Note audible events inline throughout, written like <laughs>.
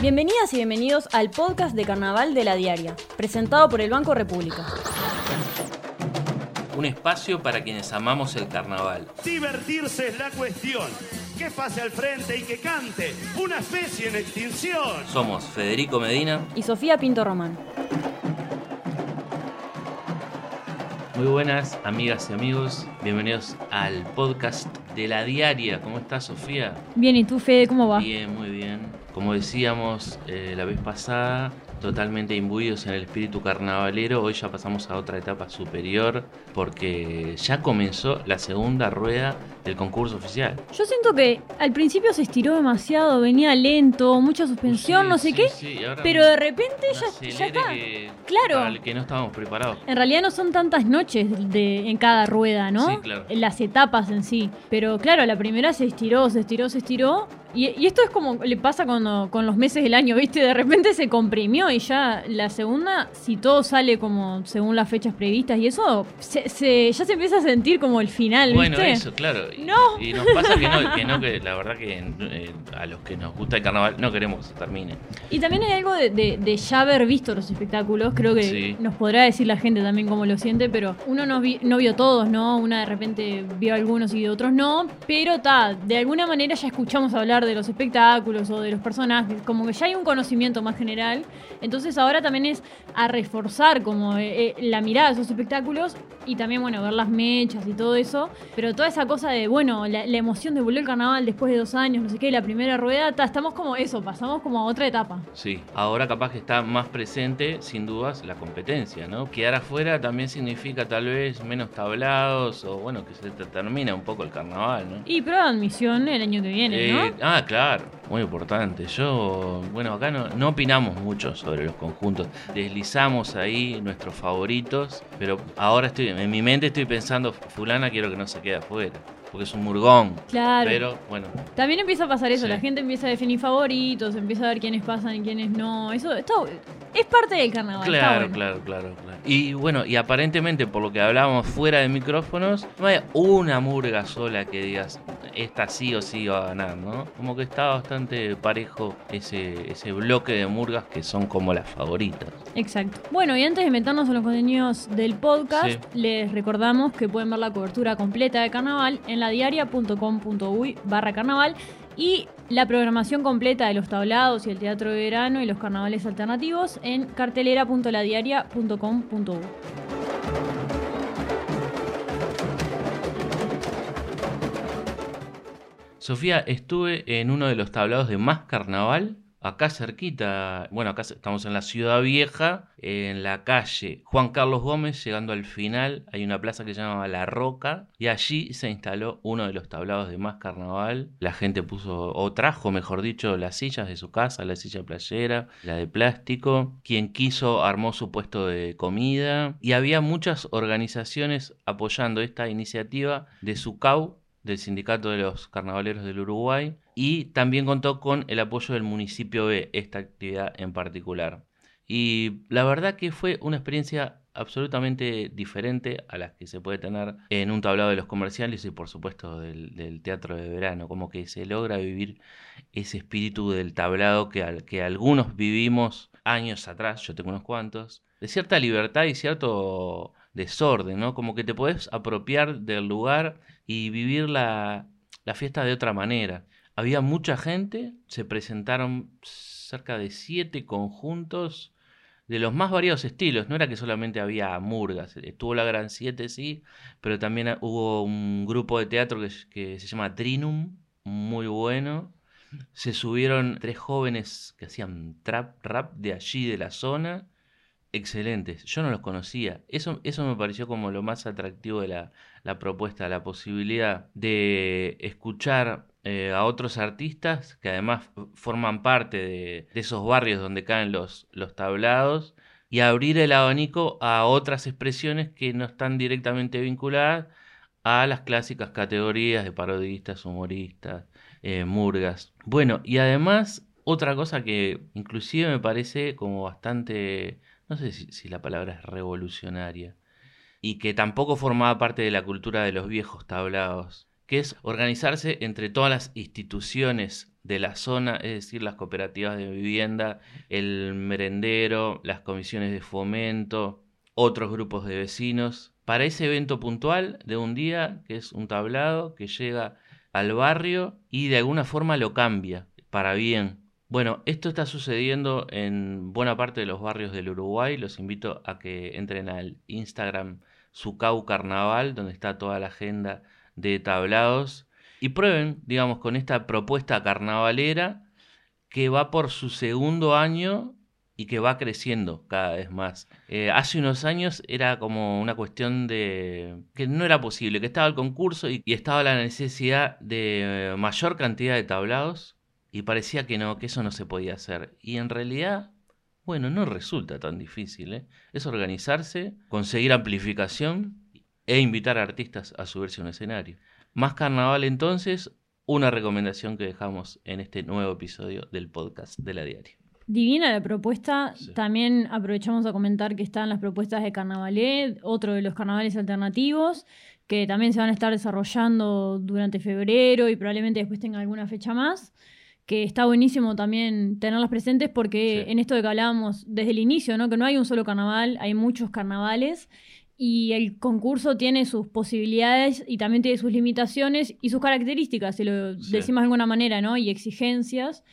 Bienvenidas y bienvenidos al podcast de Carnaval de la Diaria, presentado por el Banco República. Un espacio para quienes amamos el carnaval. Divertirse es la cuestión. Que pase al frente y que cante. Una especie en extinción. Somos Federico Medina. Y Sofía Pinto Román. Muy buenas amigas y amigos, bienvenidos al podcast de la diaria. ¿Cómo estás Sofía? Bien, ¿y tú Fede, cómo va? Bien, muy bien. Como decíamos eh, la vez pasada, totalmente imbuidos en el espíritu carnavalero, hoy ya pasamos a otra etapa superior porque ya comenzó la segunda rueda del concurso oficial. Yo siento que al principio se estiró demasiado, venía lento, mucha suspensión, Sí, no sé sí, qué, sí, pero de repente ya, ya está. que- Claro. el que no estábamos preparados. En realidad no son tantas noches de, en cada rueda, ¿no? Sí, claro. Las etapas en sí. Pero claro, la primera se estiró, se estiró, se estiró. Y, y esto es como le pasa cuando, con los meses del año, ¿viste? De repente se comprimió y ya la segunda, si todo sale como según las fechas previstas y eso, se, se- ya se empieza a sentir como el final, ¿viste? Bueno, eso, claro. No. y nos pasa que no, que no, que la verdad que eh, a los que nos gusta el carnaval no queremos que se termine. Y también hay algo de, de- de ya haber visto los espectáculos, creo que Sí. nos podrá decir la gente también cómo lo siente, pero uno no, vi- no vio todos, ¿no? Una de repente vio algunos y de otros no, pero ta, de alguna manera ya escuchamos hablar de los espectáculos o de los personajes, como que ya hay un conocimiento más general, entonces ahora también es a reforzar como eh, eh, la mirada de esos espectáculos y también, bueno, ver las mechas y todo eso, pero toda esa cosa de, bueno, la, la emoción de volver al carnaval después de dos años, no sé qué, la primera rueda, ta, estamos como eso, pasamos como a otra etapa. Sí, ahora capaz que está más presente, sin dudas, la competencia, ¿no? Quedar afuera también significa tal vez menos tablados o, bueno, que se te termina un poco el carnaval, ¿no? Y prueba de admisión el año que viene, Eh, ¿no? ah, claro, muy importante. Yo, bueno, acá no, no opinamos mucho sobre los conjuntos. Deslizamos ahí nuestros favoritos, pero ahora estoy, en mi mente estoy pensando, fulana quiero que no se quede afuera, porque es un murgón. Claro. Pero, bueno, También empieza a pasar eso, Sí. la gente empieza a definir favoritos, empieza a ver quiénes pasan y quiénes no. Eso está, es parte del carnaval. Claro, bueno. claro, claro, claro. Y bueno, y aparentemente por lo que hablábamos fuera de micrófonos, no hay una murga sola que digas, esta sí o sí va a ganar, ¿no? Como que está bastante parejo ese, ese bloque de murgas que son como las favoritas. Exacto. Bueno, y antes de meternos en los contenidos del podcast, Sí. les recordamos que pueden ver la cobertura completa de carnaval en ladiaria.com.uy barra carnaval y la programación completa de los tablados y el teatro de verano y los carnavales alternativos en cartelera.ladiaria.com.uy. Sofía, estuve en uno de los tablados de Más Carnaval, acá cerquita, bueno, acá estamos en la Ciudad Vieja, en la calle Juan Carlos Gómez, llegando al final, hay una plaza que se llama La Roca, y allí se instaló uno de los tablados de Más Carnaval. La gente puso, o trajo, mejor dicho, las sillas de su casa, la silla playera, la de plástico. Quien quiso armó su puesto de comida, y había muchas organizaciones apoyando esta iniciativa de SUCAU, del Sindicato de los Carnavaleros del Uruguay y también contó con el apoyo del municipio B, esta actividad en particular. Y la verdad que fue una experiencia absolutamente diferente a las que se puede tener en un tablado de los comerciales y por supuesto del, del teatro de verano, como que se logra vivir ese espíritu del tablado que, al, que algunos vivimos años atrás, yo tengo unos cuantos, de cierta libertad y cierto desorden, ¿no? Como que te podés apropiar del lugar y vivir la, la fiesta de otra manera. Había mucha gente, se presentaron cerca de siete conjuntos de los más variados estilos. No era que solamente había murgas, estuvo la Gran Siete, sí, pero también hubo un grupo de teatro que, que se llama Trinum, muy bueno. Se subieron tres jóvenes que hacían trap rap de allí, de la zona excelentes. Yo no los conocía. Eso, eso me pareció como lo más atractivo de la, la propuesta, la posibilidad de escuchar eh, a otros artistas que además forman parte de, esos barrios donde caen los, los tablados y abrir el abanico a otras expresiones que no están directamente vinculadas a las clásicas categorías de parodistas, humoristas, eh, murgas. Bueno, y además otra cosa que inclusive me parece como bastante no sé si, si, la palabra es revolucionaria, y que tampoco formaba parte de la cultura de los viejos tablados, que es organizarse entre todas las instituciones de la zona, es decir, las cooperativas de vivienda, el merendero, las comisiones de fomento, otros grupos de vecinos, para ese evento puntual de un día, que es un tablado que llega al barrio y de alguna forma lo cambia para bien. Bueno, esto está sucediendo en buena parte de los barrios del Uruguay. Los invito a que entren al Instagram Sucau Carnaval, donde está toda la agenda de tablados, y prueben, digamos, con esta propuesta carnavalera que va por su segundo año y que va creciendo cada vez más. Eh, hace unos años era como una cuestión de que no era posible, que estaba el concurso y, estaba la necesidad de mayor cantidad de tablados y parecía que no, que eso no se podía hacer. Y en realidad, bueno, no resulta tan difícil. ¿eh? Es organizarse, conseguir amplificación e invitar a artistas a subirse a un escenario. Más carnaval entonces, una recomendación que dejamos en este nuevo episodio del podcast de la diaria. Divina la propuesta. También aprovechamos a comentar que están las propuestas de Carnavalé, otro de los carnavales alternativos, que también se van a estar desarrollando durante febrero y probablemente después tenga alguna fecha más. Que está buenísimo también tenerlas presentes porque en esto de que hablábamos desde el inicio, ¿no? que no hay un solo carnaval, hay muchos carnavales y el concurso tiene sus posibilidades y también tiene sus limitaciones y sus características, si lo decimos de alguna manera, ¿no? Y exigencias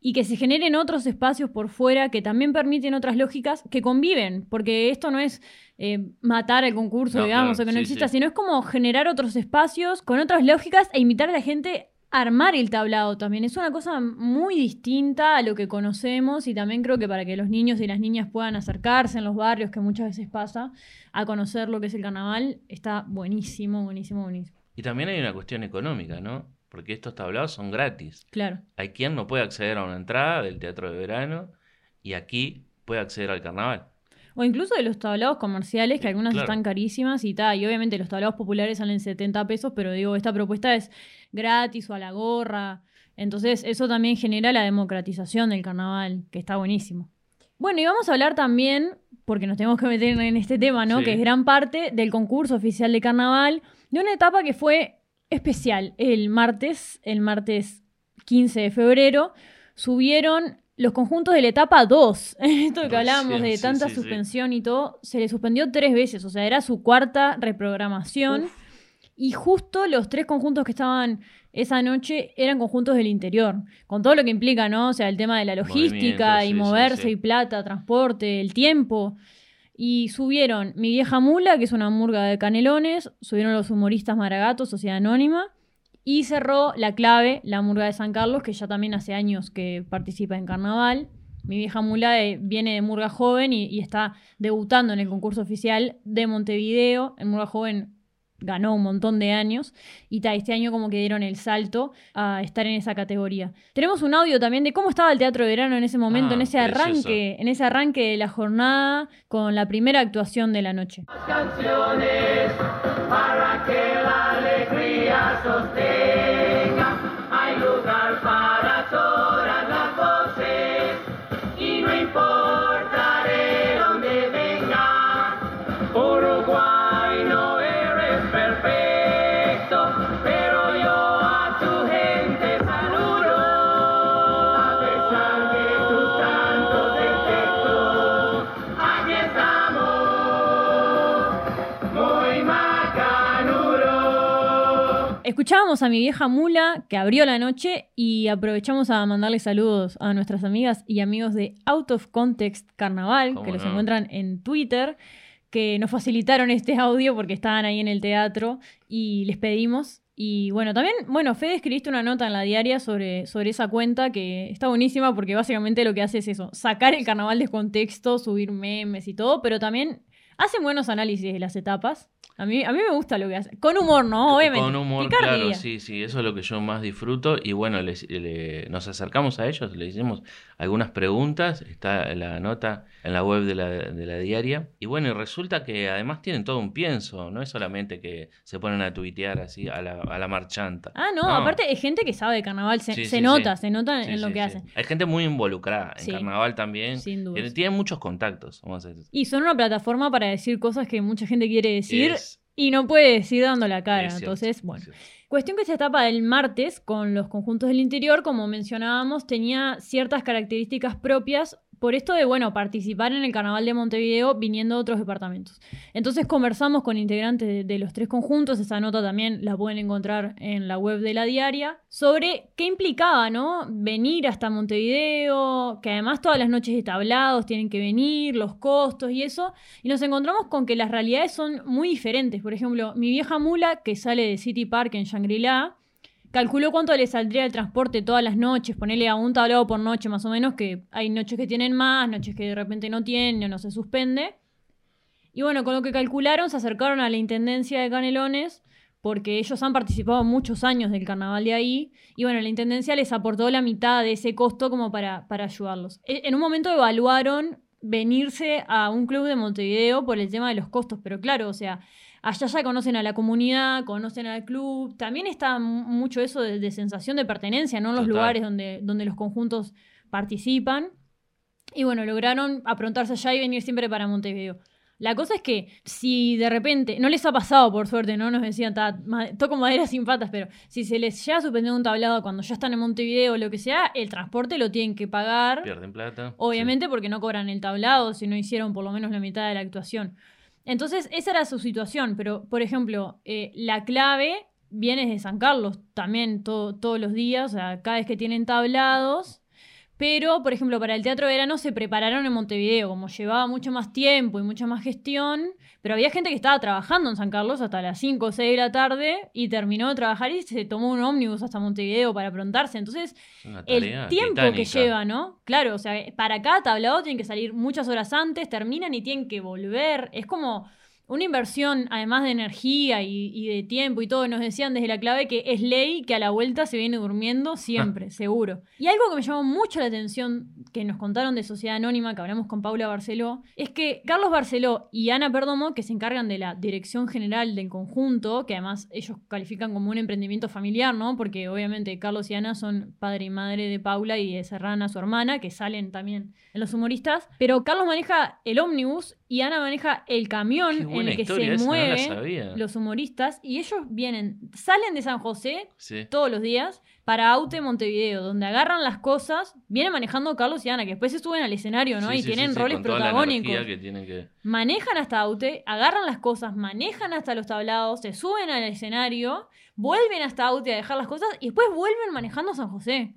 y que se generen otros espacios por fuera que también permiten otras lógicas que conviven, porque esto no es eh, matar el concurso, digamos, o que no exista, sino es como generar otros espacios con otras lógicas e invitar a la gente a armar el tablado también. Es una cosa muy distinta a lo que conocemos y también creo que para que los niños y las niñas puedan acercarse en los barrios, que muchas veces pasa, a conocer lo que es el carnaval, está buenísimo, buenísimo, buenísimo. Y también hay una cuestión económica, ¿no? porque estos tablados son gratis. Claro. Hay quien no puede acceder a una entrada del teatro de verano y aquí puede acceder al carnaval. O incluso de los tablados comerciales, que algunas están carísimas y tal. Y obviamente los tablados populares salen 70 pesos, pero digo, esta propuesta es gratis o a la gorra. Entonces, eso también genera la democratización del carnaval, que está buenísimo. Bueno, y vamos a hablar también, porque nos tenemos que meter en este tema, ¿no? Que es gran parte del concurso oficial de carnaval, de una etapa que fue especial. El martes, el martes 15 de febrero, subieron los conjuntos de la etapa 2. <laughs> Esto que hablábamos de tanta suspensión y todo, se le suspendió tres veces, o sea, era su cuarta reprogramación. Y justo los tres conjuntos que estaban esa noche eran conjuntos del interior, con todo lo que implica, ¿no? O sea, el tema de la logística y moverse y plata, transporte, el tiempo. Y subieron Mi vieja mula, que es una murga de canelones, subieron los humoristas Maragatos, Sociedad Anónima, y cerró La Clave, la murga de San Carlos, que ya también hace años que participa en carnaval. Mi vieja mula eh, viene de Murga Joven y, y, está debutando en el concurso oficial de Montevideo. En Murga Joven ganó un montón de años y este año como que dieron el salto a estar en esa categoría. Tenemos un audio también de cómo estaba el teatro de verano en ese momento, en ah, ese arranque, en ese arranque de la jornada con la primera actuación de la noche. Canciones para que Escuchábamos a mi vieja mula que abrió la noche y aprovechamos a mandarle saludos a nuestras amigas y amigos de Out of Context Carnaval, que los encuentran en Twitter que nos facilitaron este audio porque estaban ahí en el teatro y les pedimos. Y bueno, también, bueno, Fede escribiste una nota en la diaria sobre, sobre esa cuenta que está buenísima porque básicamente lo que hace es eso, sacar el carnaval de contexto, subir memes y todo, pero también hacen buenos análisis de las etapas. A mí, a mí me gusta lo que hace. Con humor, ¿no? Obviamente. Con humor, claro, sí, sí. Eso es lo que yo más disfruto. Y bueno, nos acercamos a ellos, le hicimos algunas preguntas. Está la nota en la web de la, de la diaria. Y bueno, y resulta que además tienen todo un pienso. No es solamente que se ponen a tuitear así a la, a la marchanta. Ah, no, aparte hay gente que sabe de carnaval. Se, nota, se nota en lo que hacen. Hay gente muy involucrada en carnaval también. Sin duda. Tienen muchos contactos. Vamos a decir. Y son una plataforma para decir cosas que mucha gente quiere decir y no puede decir dando la cara. Entonces, bueno. Cuestión que esta etapa del martes con los conjuntos del interior, como mencionábamos, tenía ciertas características propias por esto de, bueno, participar en el Carnaval de Montevideo viniendo de otros departamentos. Entonces conversamos con integrantes de, los tres conjuntos, esa nota también la pueden encontrar en la web de la diaria, sobre qué implicaba, ¿no? Venir hasta Montevideo, que además todas las noches de tablados tienen que venir, los costos y eso, y nos encontramos con que las realidades son muy diferentes. Por ejemplo, mi vieja mula, que sale de City Park en Shangri-La, calculó cuánto le saldría el transporte todas las noches, ponerle a un tablado por noche más o menos, que hay noches que tienen más, noches que de repente no tienen o no se suspende. Y bueno, con lo que calcularon se acercaron a la Intendencia de Canelones, porque ellos han participado muchos años del carnaval de ahí, y bueno, la Intendencia les aportó la mitad de ese costo como para, para ayudarlos. E- En un momento evaluaron venirse a un club de Montevideo por el tema de los costos, pero claro, o sea, allá ya conocen a la comunidad, conocen al club, también está mu- mucho eso de, de sensación de pertenencia, ¿no? En los Total. lugares donde, donde los conjuntos participan. Y bueno, lograron aprontarse allá y venir siempre para Montevideo. La cosa es que si de repente, no les ha pasado por suerte, no nos decían, "Ta, ma- toco madera sin patas, pero si se les llega a suspender un tablado cuando ya están en Montevideo o lo que sea, el transporte lo tienen que pagar. Pierden plata. Obviamente porque no cobran el tablado si no hicieron por lo menos la mitad de la actuación. Entonces, esa era su situación, pero, por ejemplo, eh, la clave viene de San Carlos también to- todos los días, o sea, cada vez que tienen tablados. Pero, por ejemplo, para el Teatro de Verano se prepararon en Montevideo, como llevaba mucho más tiempo y mucha más gestión. Pero había gente que estaba trabajando en San Carlos hasta las 5 o 6 de la tarde y terminó de trabajar y se tomó un ómnibus hasta Montevideo para aprontarse. Entonces, el tiempo que lleva, ¿no? Claro, o sea, para cada tablado tienen que salir muchas horas antes, terminan y tienen que volver. Es como una inversión, además de energía y, y de tiempo y todo. Nos decían desde la clave que es ley que a la vuelta se viene durmiendo siempre, seguro. Y algo que me llamó mucho la atención, que nos contaron de Sociedad Anónima, que hablamos con Paula Barceló, es que Carlos Barceló y Ana Perdomo, que se encargan de la dirección general del conjunto, que además ellos califican como un emprendimiento familiar, ¿no? Porque obviamente Carlos y Ana son padre y madre de Paula y de Serrana, su hermana, que salen también en los humoristas. Pero Carlos maneja el ómnimos y Ana maneja el camión en el que se esa mueven los humoristas y ellos vienen, salen de San José Sí. todos los días para Aute Montevideo, donde agarran las cosas, vienen manejando Carlos y Ana, que después se suben al escenario, ¿no? Sí, y sí, tienen roles protagónicos. energía que tienen que... Manejan hasta Aute, agarran las cosas, manejan hasta los tablados, se suben al escenario, vuelven hasta Aute a dejar las cosas y después vuelven manejando a San José.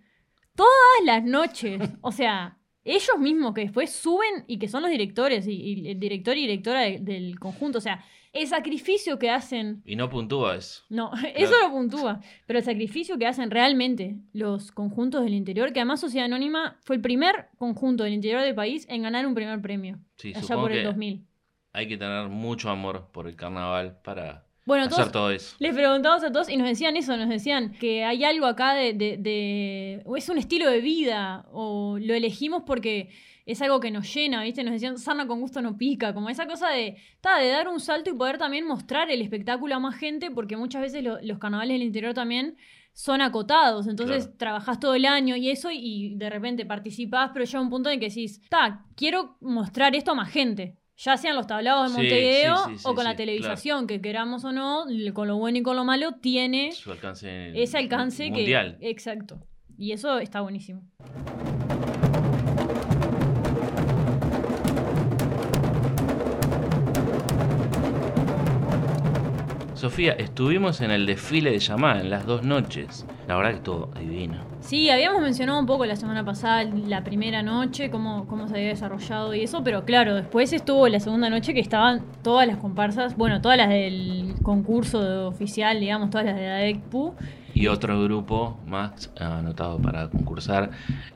Todas las noches. O sea, ellos mismos que después suben y que son los directores y, y el director y directora de- del conjunto. O sea, el sacrificio que hacen Y no puntúa eso. no, <laughs> eso lo puntúa. Pero el sacrificio que hacen realmente los conjuntos del interior, que además Sociedad Anónima fue el primer conjunto del interior del país en ganar un primer premio. Sí, allá supongo por el que 2000. hay que tener mucho amor por el carnaval para Bueno, hacer todos todo eso. les preguntamos a todos y nos decían eso, nos decían que hay algo acá de, de- de- o es un estilo de vida, o lo elegimos porque es algo que nos llena, ¿viste? Nos decían, sarna con gusto no pica, como esa cosa de, ta, de dar un salto y poder también mostrar el espectáculo a más gente, porque muchas veces lo- los carnavales del interior también son acotados, entonces Claro. trabajás todo el año y eso y de repente participás, pero llega un punto en que decís, ta, quiero mostrar esto a más gente. Ya sean los tablados de Montevideo sí, sí, o con la televisación, que queramos o no, con lo bueno y con lo malo, tiene Su alcance ese alcance mundial. que. Exacto. Y eso está buenísimo. Sofía, estuvimos en el desfile de llamada en las dos noches. La verdad que todo divino. Sí, habíamos mencionado un poco la semana pasada la primera noche, cómo, cómo se había desarrollado y eso, pero claro, después estuvo la segunda noche que estaban todas las comparsas, bueno, todas las del concurso oficial, digamos, todas las de la ECPU. Y otro grupo más anotado para concursar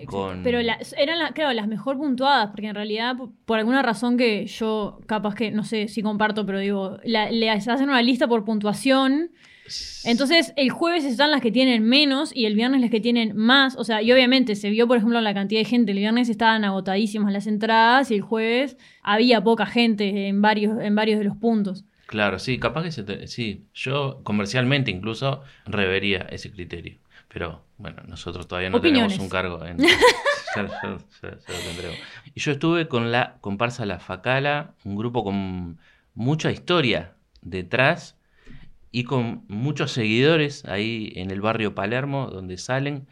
con... Pero la- eran, la- claro, las mejor puntuadas, porque en realidad, por, por alguna razón que yo capaz que, no sé si comparto, pero digo, la- le hacen una lista por puntuación. Entonces, el jueves están las que tienen menos y el viernes las que tienen más. O sea, y obviamente se vio, por ejemplo, la cantidad de gente. El viernes estaban agotadísimas las entradas y el jueves había poca gente en varios, en varios de los puntos. Claro, sí, capaz que se te- sí, yo comercialmente incluso revería ese criterio. Pero bueno, nosotros todavía no Opiniones. tenemos un cargo en... <laughs> <laughs> ya, ya- ya- ya lo tendremos. Y yo estuve con la comparsa La Facala, un grupo con mucha historia detrás y con muchos seguidores ahí en el barrio Palermo, donde salen,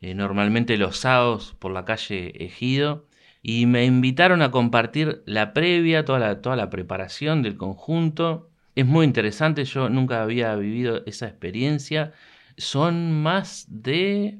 eh, normalmente los sábados por la calle Ejido, y me invitaron a compartir la previa, toda la, toda la preparación del conjunto. Es muy interesante, yo nunca había vivido esa experiencia. Son más de...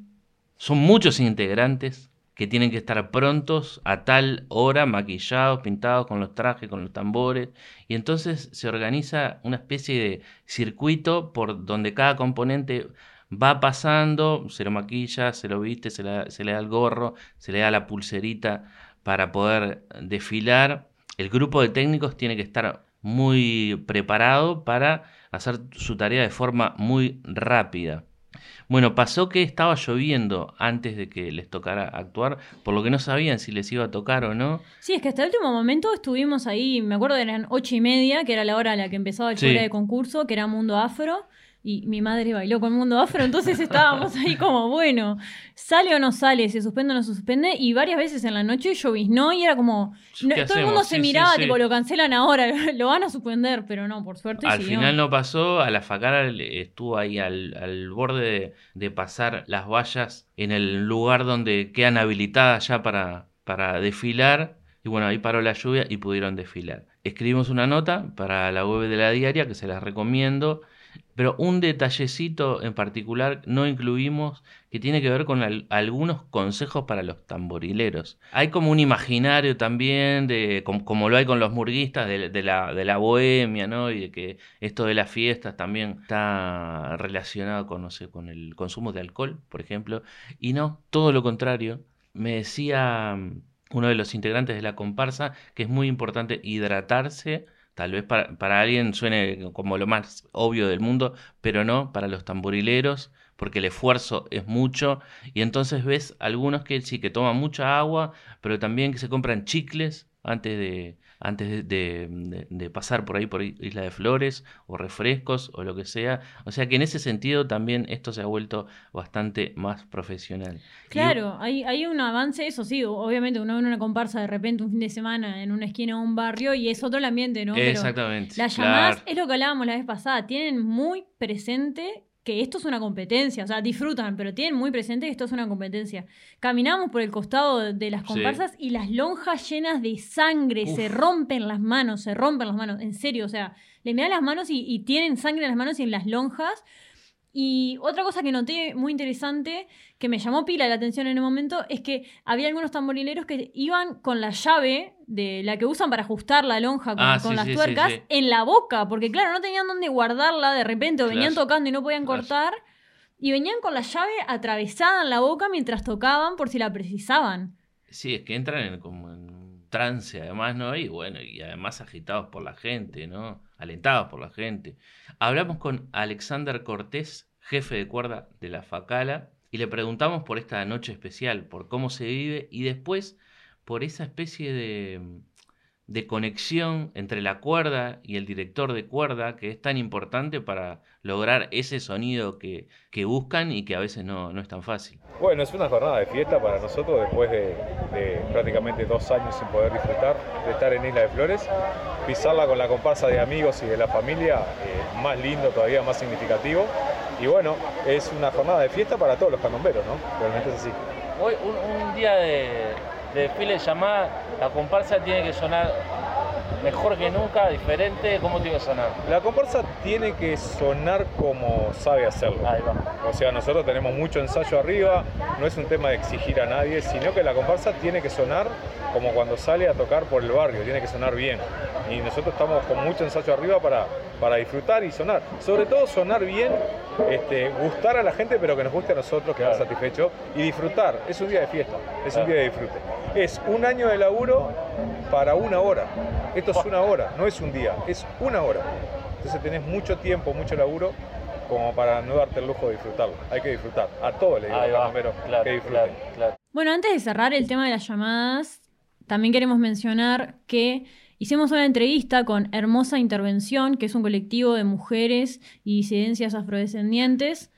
Son muchos integrantes que tienen que estar prontos a tal hora, maquillados, pintados con los trajes, con los tambores. Y entonces se organiza una especie de circuito por donde cada componente va pasando, se lo maquilla, se lo viste, se, le da el gorro, se le da la pulserita para poder desfilar. El grupo de técnicos tiene que estar muy preparado para hacer su tarea de forma muy rápida. Bueno, pasó que estaba lloviendo antes de que les tocara actuar, por lo que no sabían si les iba a tocar o no. Sí, es que hasta el último momento estuvimos ahí, me acuerdo eran ocho y media, que era la hora a la que empezaba el Sí. de concurso, que era Mundo Afro, y mi madre bailó con Mundo Afro, entonces estábamos ahí como, bueno, sale o no sale, se suspende o no se suspende, y varias veces en la noche lloviznó y era como, ¿Qué no- todo el mundo se sí, miraba, sí. tipo, lo cancelan ahora, <laughs> lo van a suspender, pero no, por suerte Al siguió. final no pasó, a la Facara estuvo ahí al, al borde de, de pasar las vallas en el lugar donde quedan habilitadas ya para, para desfilar. Y bueno, ahí paró la lluvia y pudieron desfilar. Escribimos una nota para la web de la diaria que se las recomiendo. Pero un detallecito en particular no incluimos que tiene que ver con al- algunos consejos para los tamborileros. Hay como un imaginario también, de, com- como, lo hay con los murguistas, de, de la, de la bohemia, ¿no? Y de que esto de las fiestas también está relacionado con, no sé, con el consumo de alcohol, por ejemplo. Y no, todo lo contrario. Me decía mm, uno de los integrantes de la comparsa que es muy importante hidratarse Tal vez para, para alguien suene como lo más obvio del mundo, pero no para los tamborileros, porque el esfuerzo es mucho. Y entonces ves algunos que sí que toman mucha agua, pero también que se compran chicles antes de, antes de, de- de- de pasar por ahí por Isla de Flores, o refrescos, o lo que sea. O sea que en ese sentido también esto se ha vuelto bastante más profesional. Y- Claro, hay, hay un avance, eso sí, obviamente uno ve una comparsa de repente un fin de semana en una esquina de un barrio y es otro el ambiente, ¿no? Pero Exactamente. Las claro. llamadas, es lo que hablábamos la vez pasada, tienen muy presente que esto es una competencia, o sea, disfrutan, pero tienen muy presente que esto es una competencia. Caminamos por el costado de- las Sí. comparsas y las lonjas llenas de sangre, se rompen las manos, se rompen las manos, en serio, o sea, le miran las manos y, y tienen sangre en las manos y en las lonjas. Y otra cosa que noté muy interesante, que me llamó pila la atención en el momento, es que había algunos tamborileros que iban con la llave de la que usan para ajustar la lonja con, Ah, con sí, las sí, tuercas sí. en la boca, porque claro, no tenían dónde guardarla de repente, o venían tocando y no podían cortar, y venían con la llave atravesada en la boca mientras tocaban por si la precisaban. Sí, es que entran en, como en un trance además, ¿no? Y bueno, y además agitados por la gente, ¿no? Alentados por la gente. Hablamos con Alexander Cortés, jefe de cuerda de la Facala, y le preguntamos por esta noche especial, por cómo se vive y después por esa especie de, de conexión entre la cuerda y el director de cuerda que es tan importante para lograr ese sonido que, que buscan y que a veces no, no es tan fácil. Bueno, es una jornada de fiesta para nosotros después de, de prácticamente dos años sin poder disfrutar de estar en Isla de Flores. Pisarla con la comparsa de amigos y de la familia, eh, más lindo todavía, más significativo. Y bueno, es una jornada de fiesta para todos los candomberos, ¿no? Realmente es así. Hoy, un, un día de, de desfile de llamada, la comparsa tiene que sonar mejor que nunca, diferente. ¿Cómo tiene que sonar? La comparsa tiene que sonar como sabe hacerlo. Ahí va. O sea, nosotros tenemos mucho ensayo arriba, no es un tema de exigir a nadie, sino que la comparsa tiene que sonar como cuando sale a tocar por el barrio, tiene que sonar bien. Y nosotros estamos con mucho ensayo arriba para, para disfrutar y sonar. Sobre todo sonar bien, este, gustar a la gente, pero que nos guste a nosotros, quedar Claro. satisfechos y disfrutar. Es un día de fiesta, es un día de disfrute. Es un año de laburo para una hora. Esto es una hora, no es un día, es una hora. Entonces tenés mucho tiempo, mucho laburo como para no darte el lujo de disfrutarlo. Hay que disfrutar. A todos le digo va. pero Claro, que disfruten. claro, claro. Bueno, antes de cerrar el tema de las llamadas, también queremos mencionar que hicimos una entrevista con Hermosa Intervención, que es un colectivo de mujeres y disidencias afrodescendientes,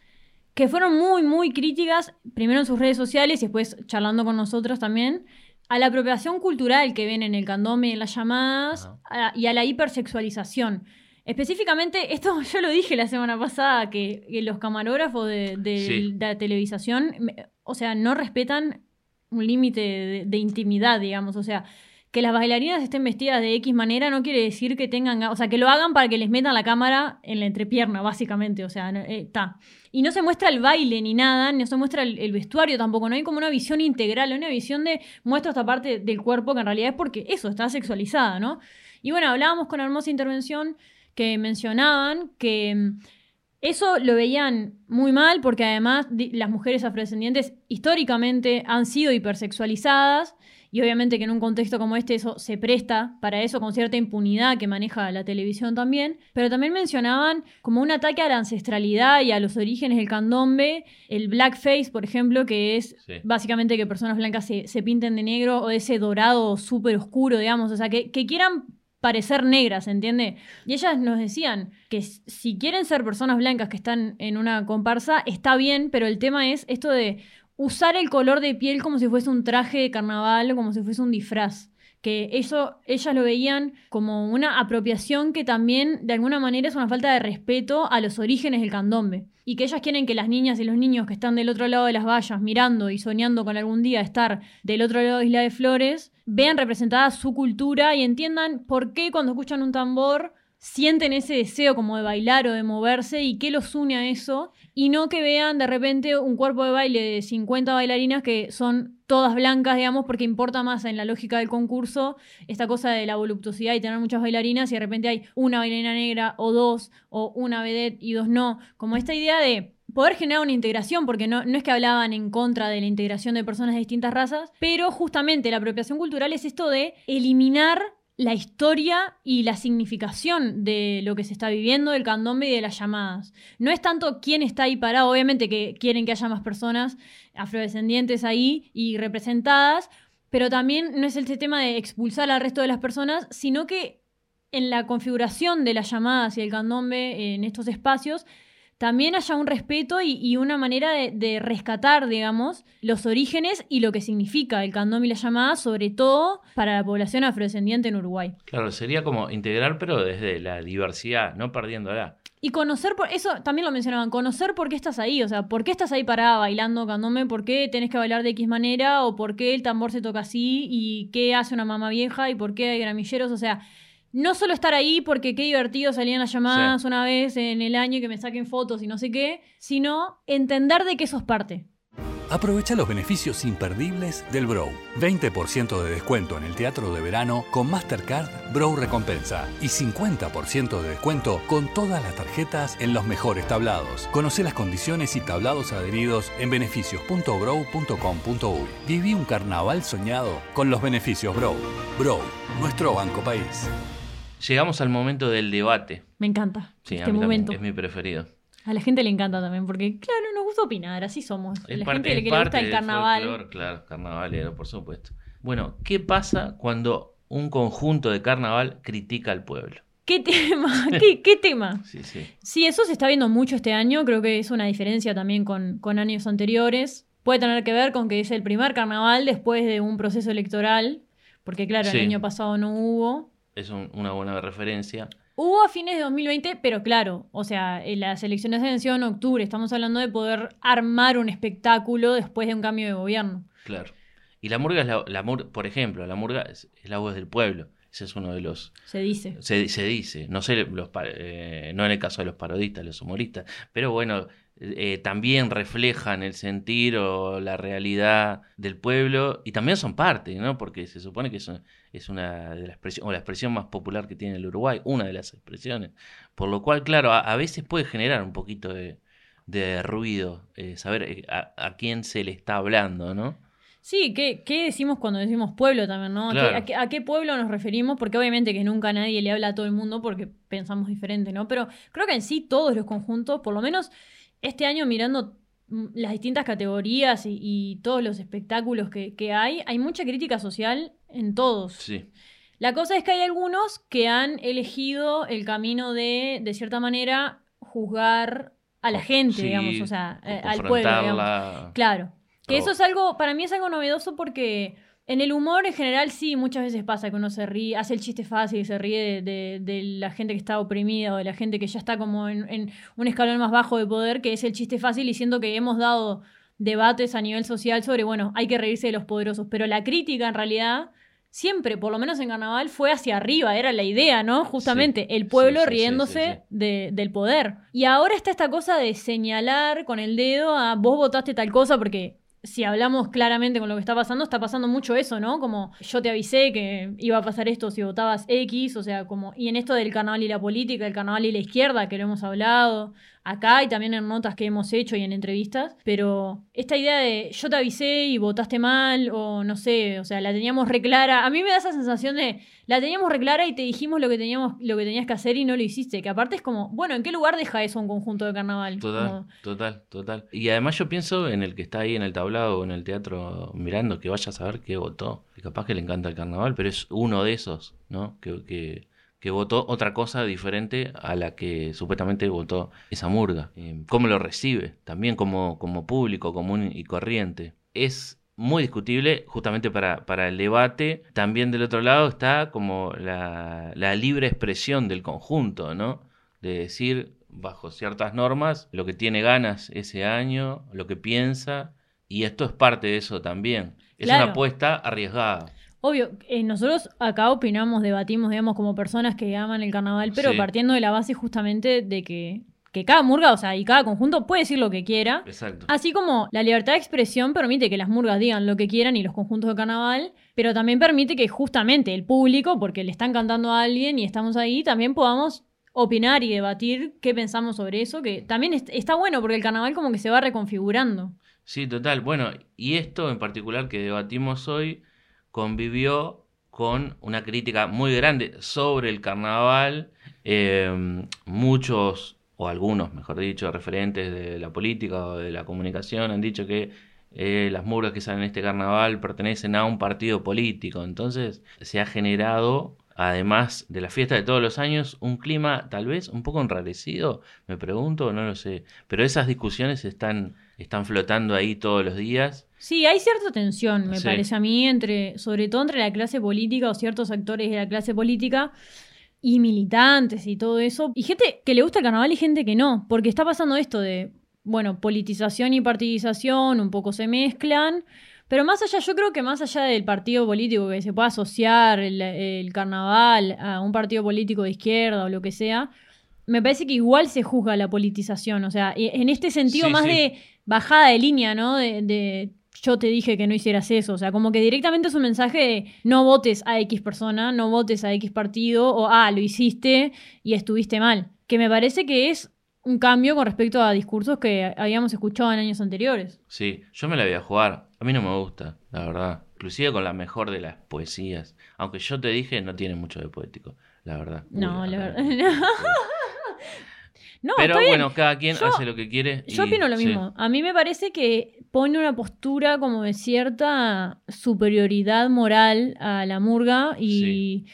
que fueron muy, muy críticas, primero en sus redes sociales y después charlando con nosotros también, a la apropiación cultural que ven en el candombe y en las llamadas a- y a la hipersexualización. Específicamente, <laughs> esto yo lo dije la semana pasada, que, que los camarógrafos de, de Sí. la televisación, o sea, no respetan un límite de, de intimidad, digamos. O sea, que las bailarinas estén vestidas de X manera no quiere decir que tengan, ga- o sea, que lo hagan para que les metan la cámara en la entrepierna, básicamente. O sea, está. y no se muestra el baile ni nada, no se muestra el, el vestuario tampoco, no hay como una visión integral, una visión de muestra esta parte del cuerpo que en realidad es porque eso está sexualizada, ¿no? Y bueno, hablábamos con hermosa intervención que mencionaban que mm, eso lo veían muy mal porque además las mujeres afrodescendientes históricamente han sido hipersexualizadas y obviamente que en un contexto como este eso se presta para eso con cierta impunidad que maneja la televisión también, pero también mencionaban como un ataque a la ancestralidad y a los orígenes del candombe, el blackface, por ejemplo, que es Sí. básicamente que personas blancas se, se pinten de negro o de ese dorado súper oscuro, digamos, o sea, que, que quieran parecer negras, ¿entiende? Y ellas nos decían que si quieren ser personas blancas que están en una comparsa, está bien, pero el tema es esto de usar el color de piel como si fuese un traje de carnaval o como si fuese un disfraz. Que eso, ellas lo veían como una apropiación que también de alguna manera es una falta de respeto a los orígenes del candombe. Y que ellas quieren que las niñas y los niños que están del otro lado de las vallas mirando y soñando con algún día estar del otro lado de Isla de Flores, vean representada su cultura y entiendan por qué cuando escuchan un tambor sienten ese deseo como de bailar o de moverse y qué los une a eso y no que vean de repente un cuerpo de baile de 50 bailarinas que son todas blancas, digamos, porque importa más en la lógica del concurso esta cosa de la voluptuosidad y tener muchas bailarinas y de repente hay una bailarina negra o dos o una vedette y dos no, como esta idea de poder generar una integración, porque no, no es que hablaban en contra de la integración de personas de distintas razas, pero justamente la apropiación cultural es esto de eliminar la historia y la significación de lo que se está viviendo del candombe y de las llamadas. No es tanto quién está ahí parado, obviamente que quieren que haya más personas afrodescendientes ahí y representadas, pero también no es el tema de expulsar al resto de las personas, sino que en la configuración de las llamadas y el candombe en estos espacios también haya un respeto y, y una manera de, de rescatar, digamos, los orígenes y lo que significa el candombe y la llamada, sobre todo para la población afrodescendiente en Uruguay. Claro, sería como integrar, pero desde la diversidad, no perdiéndola. Y conocer, por eso también lo mencionaban, conocer por qué estás ahí, o sea, por qué estás ahí parada bailando candombe, por qué tenés que bailar de X manera, o por qué el tambor se toca así, y qué hace una mamá vieja, y por qué hay gramilleros, o sea, no solo estar ahí porque qué divertido salían las llamadas Sí. una vez en el año y que me saquen fotos y no sé qué, sino entender de qué sos parte. Aprovecha los beneficios imperdibles del Brow. 20% de descuento en el teatro de verano con Mastercard Brow Recompensa y 50% de descuento con todas las tarjetas en los mejores tablados. Conoce las condiciones y tablados adheridos en beneficios.brow.com.uy. Viví un carnaval soñado con los beneficios Brow. Brow, nuestro banco país. Llegamos al momento del debate. Me encanta Sí, a este también, momento. es mi preferido. A la gente le encanta también, porque claro, nos gusta opinar, así somos. Es la parte, gente es que le gusta parte el carnaval. folclore, claro, carnavalero, por supuesto. Bueno, ¿qué pasa cuando un conjunto de carnaval critica al pueblo? ¿Qué tema? <laughs> ¿Qué, qué tema? <laughs> Sí, sí. Sí, eso se está viendo mucho este año. Creo que es una diferencia también con, con años anteriores. Puede tener que ver con que es el primer carnaval después de un proceso electoral. Porque, claro, Sí. el año pasado no hubo. Es un- una buena referencia. Hubo a fines de 2020, pero claro, o sea, en las elecciones se venció en octubre. Estamos hablando de poder armar un espectáculo después de un cambio de gobierno. Claro. Y la murga es la, la mur- por ejemplo, la murga es, es la voz del pueblo. Ese es uno de los. Se dice. Se, se dice, no sé, los, eh, no en el caso de los parodistas, los humoristas, pero bueno, eh, también reflejan el sentir o la realidad del pueblo y también son parte, ¿no? Porque se supone que es, un- es una de las expresiones, o la expresión más popular que tiene el Uruguay, una de las expresiones. Por lo cual, claro, a, a veces puede generar un poquito de, de ruido, eh, saber eh, a, a quién se le está hablando, ¿no? Sí, ¿qué, qué decimos cuando decimos pueblo también, no? ¿A, Claro. qué, a qué- a qué pueblo nos referimos? Porque obviamente que nunca nadie le habla a todo el mundo porque pensamos diferente, ¿no? Pero creo que en sí todos los conjuntos, por lo menos este año mirando mm, las distintas categorías y, y todos los espectáculos que, que hay, hay mucha crítica social en todos. Sí, La cosa es que hay algunos que han elegido el camino de, de cierta manera, juzgar a la gente, Sí, digamos, o sea, al pueblo, digamos. Claro. Que eso es algo, para mí es algo novedoso porque En el humor en general sí, muchas veces pasa que uno se ríe, hace el chiste fácil y se ríe de, de- de la gente que está oprimida o de la gente que ya está como en, en un escalón más bajo de poder, que es el chiste fácil y siento que hemos dado debates a nivel social sobre, bueno, hay que reírse de los poderosos, pero la crítica en realidad siempre, por lo menos en carnaval, fue hacia arriba, era la idea, ¿no? Justamente, el pueblo sí, sí, sí, riéndose de- del poder. Y ahora está esta cosa de señalar con el dedo a vos votaste tal cosa porque si hablamos claramente con lo que está pasando, está pasando mucho eso, ¿no? Como yo te avisé que iba a pasar esto si votabas X, o sea, como y en esto del carnaval y la política, el carnaval y la izquierda, que lo hemos hablado acá y también en notas que hemos hecho y en entrevistas, pero esta idea de yo te avisé y votaste mal o no sé, o sea, la teníamos reclara, a mí me da esa sensación de la teníamos reclara y te dijimos lo que teníamos lo que tenías que hacer y no lo hiciste, que aparte es como, bueno, ¿en qué lugar deja eso un conjunto de carnaval? Total, Como- total, total. Y además yo pienso en el que está ahí en el tablado o en el teatro mirando, que vaya a saber qué votó. Y capaz que le encanta el carnaval, pero es uno de esos, ¿no? Que, que, que votó otra cosa diferente a la que supuestamente votó esa murga. Eh, ¿Cómo lo recibe? También como, como público común y corriente. Es muy discutible justamente para, para el debate. También del otro lado está como la, la libre expresión del conjunto, ¿no? De decir, bajo ciertas normas, lo que tiene ganas ese año, lo que piensa, y esto es parte de eso también. Es Claro. una apuesta arriesgada. Obvio, eh, nosotros acá opinamos, debatimos, digamos, como personas que aman el carnaval, pero Sí. partiendo de la base justamente de que, que cada murga, o sea, y cada conjunto puede decir lo que quiera. Exacto. Así como la libertad de expresión permite que las murgas digan lo que quieran y los conjuntos de carnaval, pero también permite que justamente el público, porque le están cantando a alguien y estamos ahí, también podamos opinar y debatir qué pensamos sobre eso, que también est- está bueno porque el carnaval como que se va reconfigurando. Sí, total. Bueno, y esto en particular que debatimos hoy convivió con una crítica muy grande sobre el carnaval. Eh, muchos, o algunos, mejor dicho, referentes de la política o de la comunicación han dicho que eh, las murgas que salen en este carnaval pertenecen a un partido político. Entonces se ha generado, además de la fiesta de todos los años, un clima tal vez un poco enrarecido, me pregunto, no lo sé. Pero esas discusiones están, están flotando ahí todos los días. Sí, hay cierta tensión, me Sí. parece a mí, entre, sobre todo entre la clase política o ciertos actores de la clase política y militantes y todo eso. Y gente que le gusta el carnaval y gente que no, porque está pasando esto de, bueno, politización y partidización, un poco se mezclan. Pero más allá, yo creo que más allá del partido político que se pueda asociar el, el carnaval a un partido político de izquierda o lo que sea, me parece que igual se juzga la politización. O sea, y en este sentido Sí, más sí. de bajada de línea, ¿no? De, de yo te dije que no hicieras eso. O sea, como que directamente es un mensaje de no votes a X persona, no votes a X partido, o ah, lo hiciste y estuviste mal. Que me parece que es un cambio con respecto a discursos que habíamos escuchado en años anteriores. Sí, yo me la voy a jugar. A mí no me gusta, la verdad. Inclusive con la mejor de las poesías. Aunque yo te dije, no tiene mucho de poético, la verdad. No, Uy, la acá. verdad. <laughs> no, Pero está bien. bueno, cada quien Yo- hace lo que quiere. Yo opino lo sí. mismo. A mí me parece que pone una postura como de cierta superioridad moral a la murga y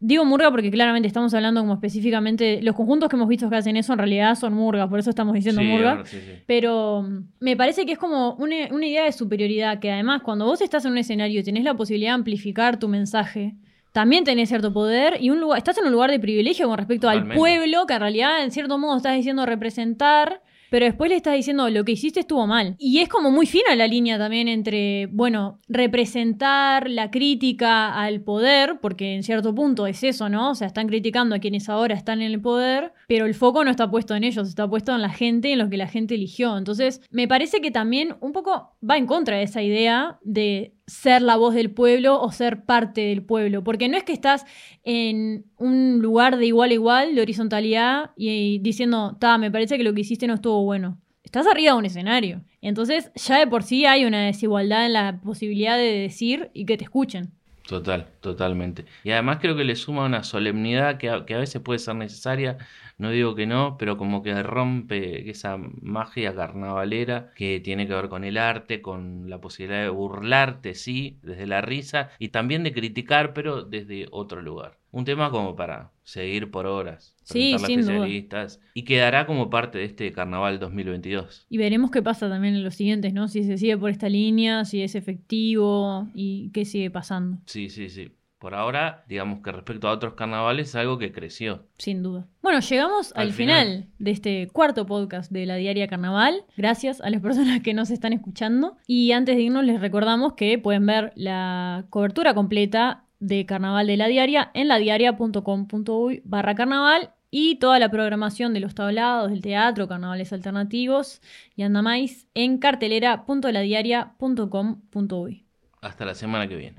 digo murga porque claramente estamos hablando como específicamente los conjuntos que hemos visto que hacen eso en realidad son murgas, por eso estamos diciendo Sí, murga. ahora sí, sí. Pero mm, me parece que es como una, una idea de superioridad, que además cuando vos estás en un escenario y tenés la posibilidad de amplificar tu mensaje, también tenés cierto poder y un lugar, estás en un lugar de privilegio con respecto al pueblo, que en realidad en cierto modo estás diciendo representar, pero después le estás diciendo lo que hiciste estuvo mal. Y es como muy fina la línea también entre, bueno, representar la crítica al poder, porque en cierto punto es eso, ¿no? O sea, están criticando a quienes ahora están en el poder, pero el foco no está puesto en ellos, está puesto en la gente, en lo que la gente eligió. Entonces, me parece que también un poco va en contra de esa idea de ser la voz del pueblo o ser parte del pueblo, porque no es que estás en un lugar de igual a igual, de horizontalidad, y, diciendo, ta, me parece que lo que hiciste no estuvo bueno. Estás arriba de un escenario. Entonces, ya de por sí hay una desigualdad en la posibilidad de decir y que te escuchen. Total, totalmente. Y además creo que le suma una solemnidad que a, que a veces puede ser necesaria, no digo que no, pero como que rompe esa magia carnavalera que tiene que ver con el arte, con la posibilidad de burlarte, sí, desde la risa, y también de criticar, pero desde otro lugar. Un tema como para seguir por horas. Sí, duda. especialistas. Y quedará como parte de este carnaval 2022. Y veremos qué pasa también en los siguientes, ¿no? Si se sigue por esta línea, si es efectivo y qué sigue pasando, Sí, sí, sí. Por ahora, digamos que respecto a otros carnavales, es algo que creció. sin duda. Bueno, llegamos al, Al final. final. de este cuarto podcast de la Diaria Carnaval. Gracias a las <laughs> personas que nos están escuchando. Y antes de irnos, les recordamos que pueden ver la cobertura completa de Carnaval de la Diaria en ladiaria.com.uy barra carnaval y toda la programación de los tablados, del teatro, carnavales alternativos y anda más en cartelera.ladiaria.com.uy. Hasta la semana que viene.